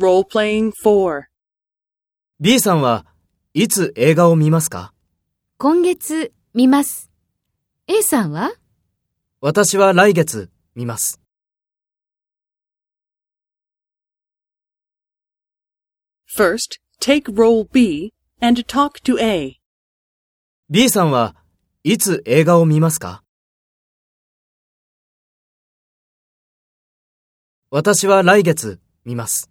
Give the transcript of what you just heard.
Role-playing 4. B さんはいつ映画を見ますか？今月見ます。A さんは？私は来月見ます。First, take role B and talk to A. B さんはいつ映画を見ますか？私は来月見ます。